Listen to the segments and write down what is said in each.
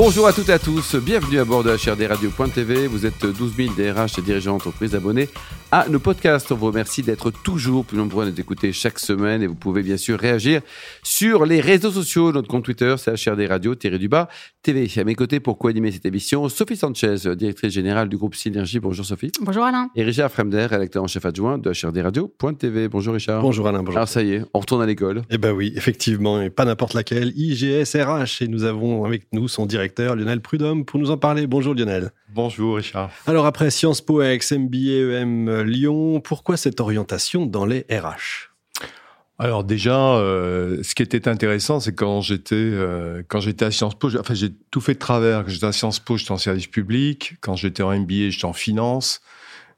Bonjour à toutes et à tous, bienvenue à bord de HRDRadio.tv. Vous êtes 12 000 DRH et dirigeants d'entreprise abonnés à nos podcasts. On vous remercie d'être toujours plus nombreux à nous écouter chaque semaine et vous pouvez bien sûr réagir sur les réseaux sociaux. Notre compte Twitter, c'est HRD Radio, du bas, TV. À mes côtés, pour co-animer cette émission, Sophie Sanchez, directrice générale du groupe Synergie. Bonjour Sophie. Bonjour Alain. Et Richard Fremder, rédacteur en chef adjoint de HRD Radio.tv. Bonjour Richard. Bonjour Alain, bonjour. Alors ça y est, on retourne à l'école. Eh ben oui, effectivement, et pas n'importe laquelle, IGS RH. Et nous avons avec nous son directeur Lionel Prudhomme pour nous en parler. Bonjour Lionel. Bonjour Richard. Alors après Sciences Po Ex, MBA EM Lyon, pourquoi cette orientation dans les RH alors déjà, euh, ce qui était intéressant, c'est quand j'étais euh, quand j'étais à Sciences Po, enfin j'ai tout fait de travers. Quand j'étais à Sciences Po, j'étais en service public. Quand j'étais en MBA, j'étais en finance.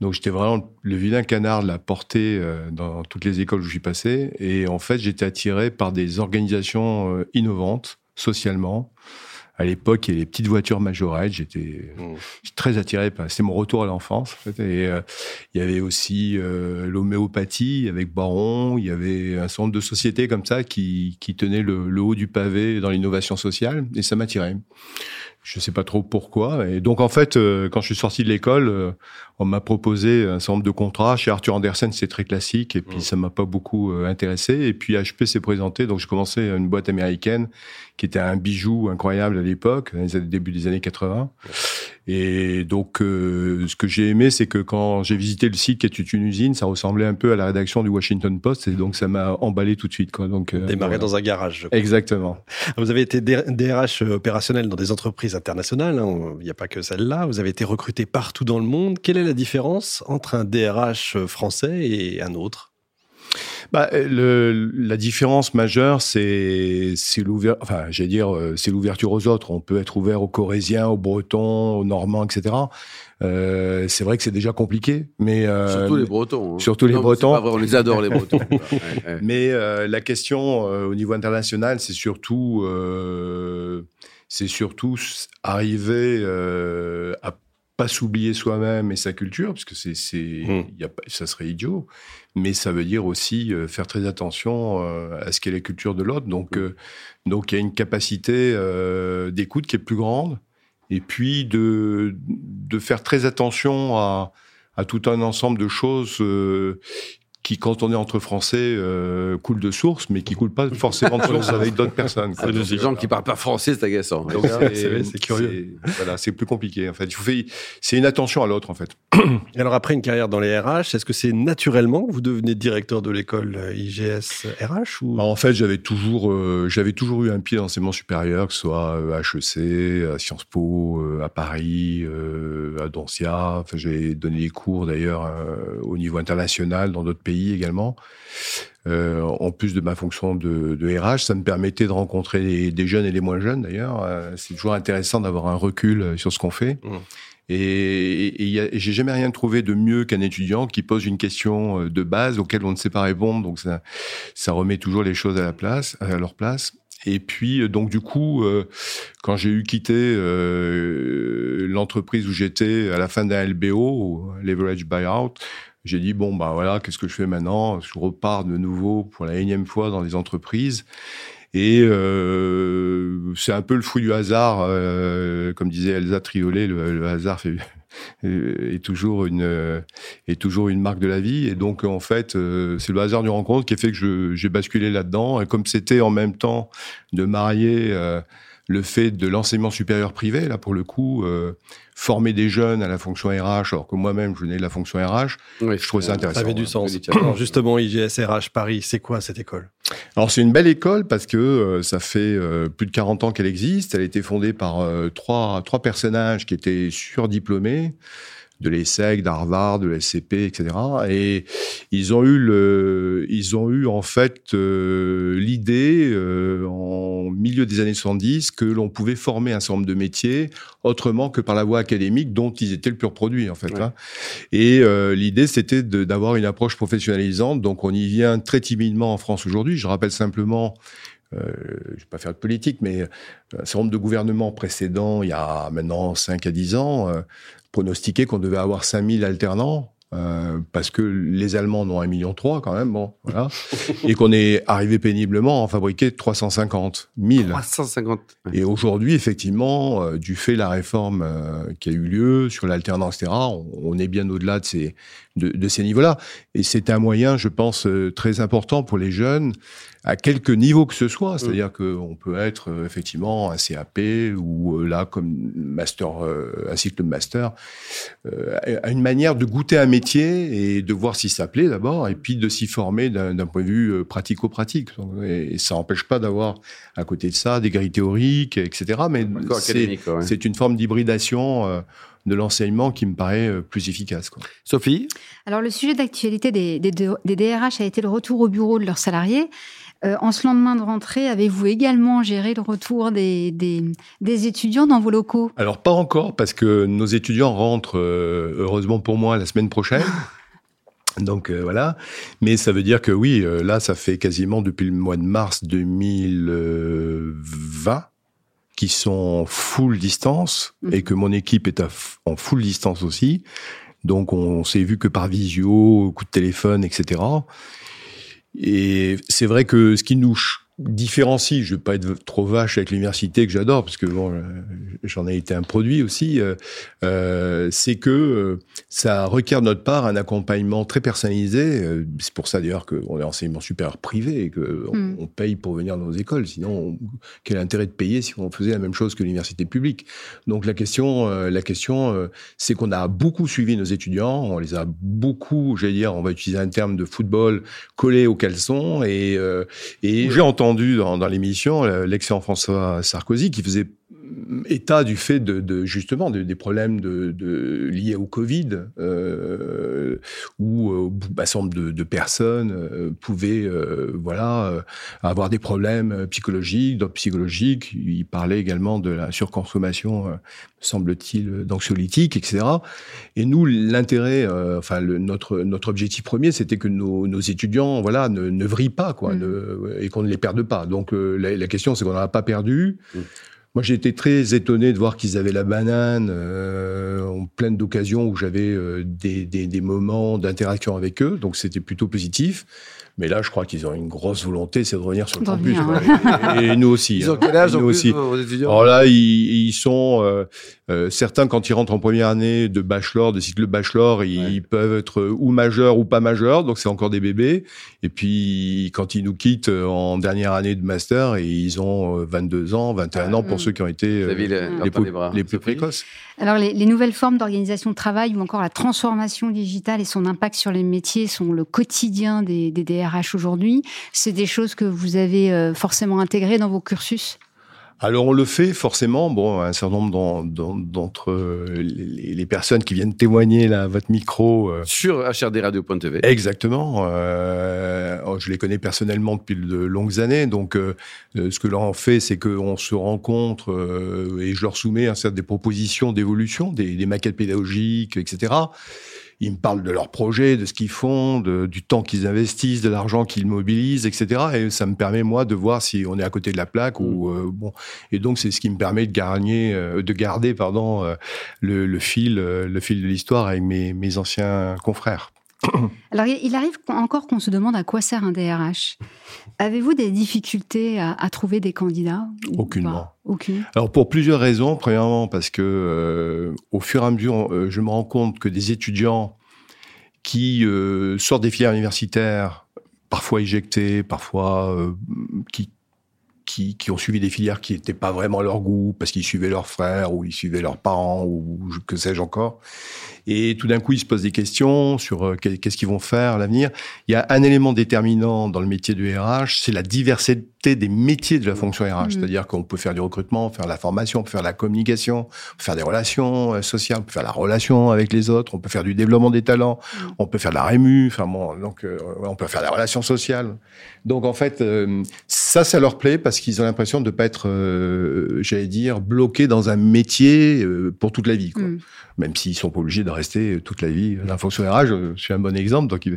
Donc j'étais vraiment le vilain canard de la portée euh, dans toutes les écoles où je suis passé. Et en fait, j'étais attiré par des organisations innovantes socialement à l'époque, il y avait les petites voitures majorettes. J'étais mmh. très attiré par. C'est mon retour à l'enfance. En fait. Et euh, il y avait aussi euh, l'homéopathie avec Baron. Il y avait un certain nombre de sociétés comme ça qui, qui tenaient le, le haut du pavé dans l'innovation sociale. Et ça m'attirait. Je sais pas trop pourquoi. Et donc en fait, euh, quand je suis sorti de l'école, euh, on m'a proposé un certain nombre de contrats. Chez Arthur Andersen, c'est très classique, et puis mmh. ça m'a pas beaucoup euh, intéressé. Et puis HP s'est présenté, donc j'ai commencé une boîte américaine qui était un bijou incroyable à l'époque, début des années 80. Et donc, euh, ce que j'ai aimé, c'est que quand j'ai visité le site qui est une usine, ça ressemblait un peu à la rédaction du Washington Post, et donc ça m'a emballé tout de suite. Quoi. Donc, euh, Démarrer dans un garage. Exactement. Vous avez été DRH opérationnel dans des entreprises internationales, hein, il n'y a pas que celle-là. Vous avez été recruté partout dans le monde. Quelle est la différence entre un DRH français et un autre? Bah, le, la différence majeure, c'est c'est l'ouverture. Enfin, j'allais dire, euh, c'est l'ouverture aux autres. On peut être ouvert aux Corésiens, aux Bretons, aux Normands, etc. Euh, c'est vrai que c'est déjà compliqué, mais euh, surtout les Bretons. Hein. Surtout les Bretons. Pas vrai, on les adore les Bretons. ouais, ouais. Mais euh, la question euh, au niveau international, c'est surtout c'est surtout arriver à pas s'oublier soi-même et sa culture, parce que c'est, c'est, mmh. y a, ça serait idiot, mais ça veut dire aussi euh, faire très attention euh, à ce qu'est la culture de l'autre. Donc, mmh. euh, donc il y a une capacité euh, d'écoute qui est plus grande, et puis de, de faire très attention à, à tout un ensemble de choses euh, qui, quand on est entre Français, euh, coule de source, mais qui coule pas forcément de source avec d'autres personnes. C'est des gens qui parlent pas français, c'est agaçant. C'est curieux. Voilà, c'est plus compliqué. En fait, il faut c'est une attention à l'autre, en fait. Alors après une carrière dans les RH, est-ce que c'est naturellement que vous devenez directeur de l'école IGS RH ou? Bah, En fait, j'avais toujours, euh, j'avais toujours eu un pied dans l'enseignement supérieur, que ce soit à HEC, à Sciences Po, euh, à Paris, euh, à Doncia. Enfin, j'ai donné des cours d'ailleurs euh, au niveau international dans d'autres pays également. Euh, en plus de ma fonction de, de, RH, ça me permettait de rencontrer des jeunes et les moins jeunes d'ailleurs. Euh, c'est toujours intéressant d'avoir un recul sur ce qu'on fait. Mmh. Et, et, j'ai jamais rien trouvé de mieux qu'un étudiant qui pose une question euh, de base auquel on ne sait pas répondre. Donc ça, ça remet toujours les choses à la place, à leur place. Et puis, euh, donc du coup, euh, quand j'ai eu quitté euh, l'entreprise où j'étais à la fin d'un LBO, Leverage Buyout, j'ai dit bon bah voilà, qu'est-ce que je fais maintenant? Je repars de nouveau pour la énième fois dans les entreprises. Et euh, c'est un peu le fruit du hasard, euh, comme disait Elsa Triolet, le, le hasard fait, est toujours une est toujours une marque de la vie. Et donc en fait, euh, c'est le hasard du rencontre qui a fait que j'ai basculé là-dedans. Et comme c'était en même temps de marier euh, le fait de l'enseignement supérieur privé, là pour le coup, euh, former des jeunes à la fonction RH, alors que moi-même je venais de la fonction RH, oui, je trouvais ça intéressant. Ça avait du sens. alors justement, IGS RH Paris, c'est quoi cette école? Alors c'est une belle école parce que euh, ça fait euh, plus de 40 ans qu'elle existe. Elle a été fondée par euh, trois, trois personnages qui étaient surdiplômés de l'ESSEC, d'Harvard, de l'SCP, etc. Et ils ont eu le, ils ont eu en fait euh, l'idée euh, en milieu des années 70 que l'on pouvait former un certain nombre de métiers autrement que par la voie académique dont ils étaient le pur produit en fait. Ouais. Hein. Et euh, l'idée c'était d'avoir une approche professionnalisante. Donc on y vient très timidement en France aujourd'hui. Je rappelle simplement euh, je ne vais pas faire de politique, mais un certain nombre de gouvernements précédents, il y a maintenant 5 à 10 ans, euh, pronostiqué qu'on devait avoir 5000 alternants Euh, parce que les Allemands en ont 1,3 million quand même, bon, voilà, et qu'on est arrivé péniblement à en fabriquer 350 000. 350. Et aujourd'hui, effectivement, euh, du fait de la réforme euh, qui a eu lieu sur l'alternance, etc., on, on, est bien au-delà de ces, de, de ces niveaux-là. Et c'est un moyen, je pense, euh, très important pour les jeunes à quelque niveau que ce soit. C'est-à-dire mmh. qu'on peut être euh, effectivement un CAP ou euh, là comme master, un cycle de master, à une manière de goûter un métier et de voir si ça plaît d'abord, et puis de s'y former d'un point de vue pratico-pratique. Et, ça n'empêche pas d'avoir à côté de ça des grilles théoriques, etc. Mais c'est une forme d'hybridation de l'enseignement qui me paraît euh, plus efficace. Quoi. Sophie? Alors, le sujet d'actualité des, des, des, DRH a été le retour au bureau de leurs salariés. Euh, en ce lendemain de rentrée, avez-vous également géré le retour des, des, étudiants dans vos locaux? Alors, pas encore, parce que nos étudiants rentrent, euh, heureusement pour moi, la semaine prochaine. Donc voilà, mais ça veut dire que oui, là, ça fait quasiment depuis le mois de mars 2020 qui sont full distance mhm. et que mon équipe est en full distance aussi. Donc on s'est vu que par visio, coup de téléphone, etc. Et c'est vrai que ce qui nous différencie, je vais pas être trop vache avec l'université que j'adore parce que bon, euh, j'en ai été un produit aussi, euh, euh, c'est que ça requiert de notre part un accompagnement très personnalisé. C'est pour ça d'ailleurs qu'on est enseignement supérieur privé et que hmm. on, paye pour venir dans nos écoles. Sinon, quel intérêt de payer si on faisait la même chose que l'université publique? Donc la question, la question, c'est qu'on a beaucoup suivi nos étudiants, on les a beaucoup, j'allais dire, on va utiliser un terme de football collé au caleçon et, et j'ai entendu dans, dans l'émission euh, l'excellent François Sarkozy qui faisait état du fait de, de justement des problèmes de, de, liés au Covid, euh, où euh, un certain nombre de, personnes euh, pouvaient euh, voilà avoir des problèmes psychologiques, donc psychologiques. Il parlait également de la surconsommation, semble-t-il, d'anxiolytiques, etc. Et nous, l'intérêt, enfin le, notre notre objectif premier, c'était que nos, nos, étudiants, voilà, ne, ne vrillent pas, quoi, mmh. et qu'on ne les perde pas. Donc la, la question, c'est qu'on n'en a pas perdu. Mmh. Moi, j'ai été très étonné de voir qu'ils avaient la banane euh, en pleine d'occasions où j'avais euh, des, des, des, moments d'interaction avec eux, donc c'était plutôt positif. Mais là, je crois qu'ils ont une grosse volonté, c'est de revenir sur le campus. Et, nous aussi. Ils ont hein. quel âge nous aussi. Vos étudiants? Alors là, ils, ils sont euh, euh, certains quand ils rentrent en première année de bachelor, de cycle bachelor, ils, peuvent être ou majeurs ou pas majeurs, donc c'est encore des bébés. Et puis quand ils nous quittent en dernière année de master, et ils ont 22 ans, 21 ans pour ceux qui ont été euh, les, les, plus précoces. Alors les, les nouvelles formes d'organisation de travail ou encore la transformation digitale et son impact sur les métiers sont le quotidien des, des DRH aujourd'hui. C'est des choses que vous avez euh, forcément intégrées dans vos cursus alors on le fait forcément. Bon, un certain nombre d'entre les, personnes qui viennent témoigner là à votre micro euh, sur HRDRadio.tv. Exactement. Euh, oh, je les connais personnellement depuis de longues années. Donc, euh, ce que l'on fait, c'est qu'on se rencontre et je leur soumets un certain des propositions d'évolution, des, des maquettes pédagogiques, etc ils me parlent de leurs projets, de ce qu'ils font, de, du temps qu'ils investissent, de l'argent qu'ils mobilisent, etc. Et ça me permet moi de voir si on est à côté de la plaque ou mm. euh, bon. Et donc c'est ce qui me permet de gagner, euh, de garder pardon euh, le, le, fil, le fil de l'histoire avec mes, mes anciens confrères. Alors, il arrive encore qu'on se demande à quoi sert un DRH. Avez-vous des difficultés à, à, trouver des candidats Aucunement. Aucune. Alors, pour plusieurs raisons. Premièrement, parce que euh, au fur et à mesure, euh, je me rends compte que des étudiants qui euh, sortent des filières universitaires, parfois éjectés, parfois qui qui, qui, ont suivi des filières qui n'étaient pas vraiment à leur goût parce qu'ils suivaient leurs frères ou ils suivaient leurs parents ou que sais-je encore. Et tout d'un coup, ils se posent des questions sur euh, qu'est-ce qu'ils vont faire à l'avenir. Il y a un élément déterminant dans le métier du RH, c'est la diversité des métiers de la fonction RH. Mmh. C'est-à-dire qu'on peut faire du recrutement, faire la formation, on peut faire la communication, on peut faire des relations euh, sociales, on peut faire la relation avec les autres, on peut faire du développement des talents, mmh. on peut faire de la rému, enfin bon, donc euh, on peut faire des relations sociales. Donc en fait, ça, ça leur plaît parce qu'ils ont l'impression de ne pas être, j'allais dire, bloqués dans un métier pour toute la vie. Quoi. Mmh même s'ils sont pas obligés de rester toute la vie. Un fonctionnaire, je suis un bon exemple. Donc,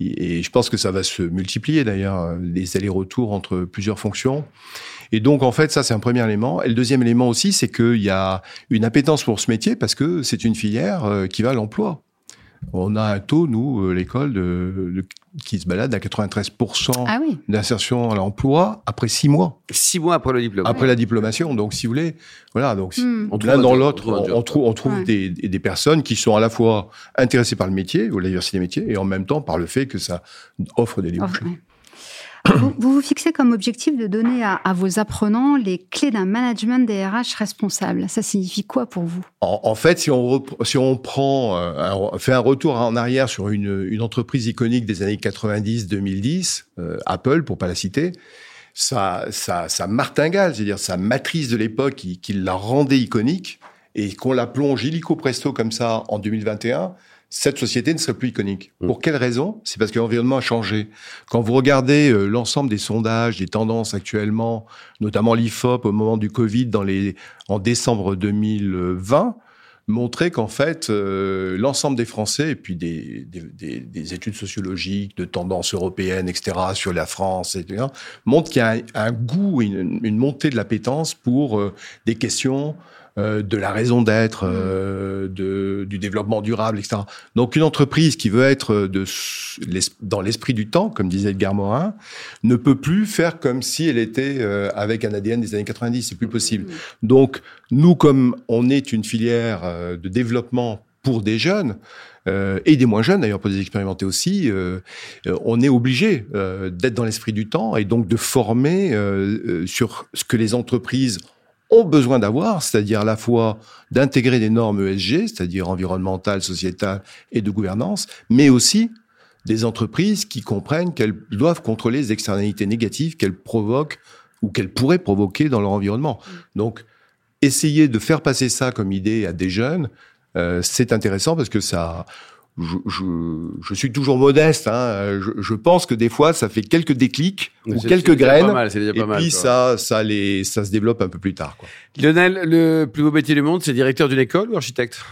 et je pense que ça va se multiplier d'ailleurs, les allers-retours entre plusieurs fonctions. Et donc, en fait, ça, c'est un premier élément. Et le deuxième élément aussi, c'est qu'il y a une appétence pour ce métier parce que c'est une filière euh, qui va à l'emploi. On a un taux, nous, euh, l'école, de, qui se balade à 93% ah oui. d'insertion à l'emploi après six mois. Six mois après le diplôme. Après la diplomation. Donc, si vous voulez, voilà. Donc, hmm. l'un dans l'autre, on, trouve, on trouve des, des, personnes qui sont à la fois intéressées par le métier ou la diversité des métiers et en même temps par le fait que ça offre des débouchés. Vous, vous, fixez comme objectif de donner à, vos apprenants les clés d'un management des RH responsable. Ça signifie quoi pour vous? En, fait, si on, euh, fait un retour en arrière sur une, entreprise iconique des années 90-2010, euh, Apple, pour pas la citer, sa, sa, sa martingale, c'est-à-dire sa matrice de l'époque qui, qui la rendait iconique, et qu'on la plonge illico presto comme ça en 2021, cette société ne serait plus iconique. Mm. Pour quelle raison? C'est parce que l'environnement a changé. Quand vous regardez euh, l'ensemble des sondages, des tendances actuellement, notamment l'IFOP au moment du Covid dans les, en décembre 2020, montrait qu'en fait, euh, l'ensemble des Français, et puis des, des, des, études sociologiques, de tendances européennes, etc., sur la France, etc., montrent qu'il y a un, goût, une, une, montée de l'appétence pour euh, des questions euh, de la raison d'être, mm. euh, de, du développement durable, etc. Donc une entreprise qui veut être de, dans l'esprit du temps, comme disait Edgar Morin, ne peut plus faire comme si elle était euh, avec un ADN des années 90. C'est plus possible. Mm. Donc nous, comme on est une filière de développement pour des jeunes, euh, et des moins jeunes d'ailleurs pour des expérimentés aussi, euh, on est obligé euh, d'être dans l'esprit du temps et donc de former sur ce que les entreprises ont besoin d'avoir, c'est-à-dire à la fois d'intégrer des normes ESG, c'est-à-dire environnementales, sociétales et de gouvernance, mais aussi des entreprises qui comprennent qu'elles doivent contrôler les externalités négatives qu'elles provoquent ou qu'elles pourraient provoquer dans leur environnement. Donc, essayer de faire passer ça comme idée à des jeunes, euh, c'est intéressant parce que ça, je, suis toujours modeste. Hein. Je, pense que des fois, ça fait quelques déclics ou quelques graines. et puis ça, ça, les, ça se développe un peu plus tard. Quoi. Lionel, le plus beau métier du monde, c'est directeur d'une école ou architecte?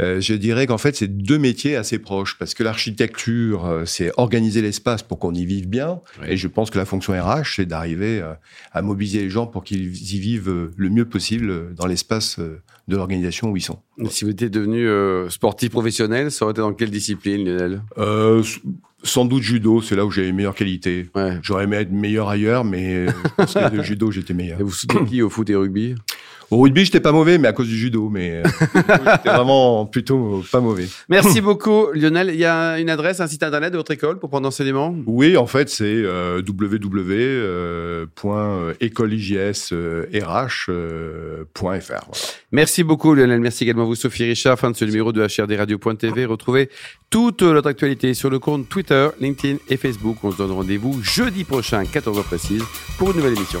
Euh, je dirais qu'en fait, c'est deux métiers assez proches parce que l'architecture, euh, c'est organiser l'espace pour qu'on y vive bien. Et je pense que la fonction RH, c'est d'arriver euh, à mobiliser les gens pour qu'ils y vivent le mieux possible dans l'espace de l'organisation où ils sont. si vous étiez devenu sportif professionnel, ça aurait été dans quelle discipline, Lionel? Sans doute judo, c'est là où j'ai les meilleures qualités. J'aurais aimé être meilleur ailleurs, mais je pense que le judo, j'étais meilleur. Et vous soutenez qui au foot et rugby? Au rugby, j'étais pas mauvais, mais à cause du judo. Mais euh, j'étais vraiment plutôt pas mauvais. Merci beaucoup, Lionel. Il y a une adresse, un site internet de votre école pour prendre enseignement? Oui, en fait, c'est euh. Merci beaucoup, Lionel. Merci également à vous, Sophie Richard. Fin de ce numéro de HRDRadio.tv. Retrouvez toute notre actualité sur le compte Twitter, LinkedIn et Facebook. On se donne rendez-vous jeudi prochain, 14h précise, pour une nouvelle émission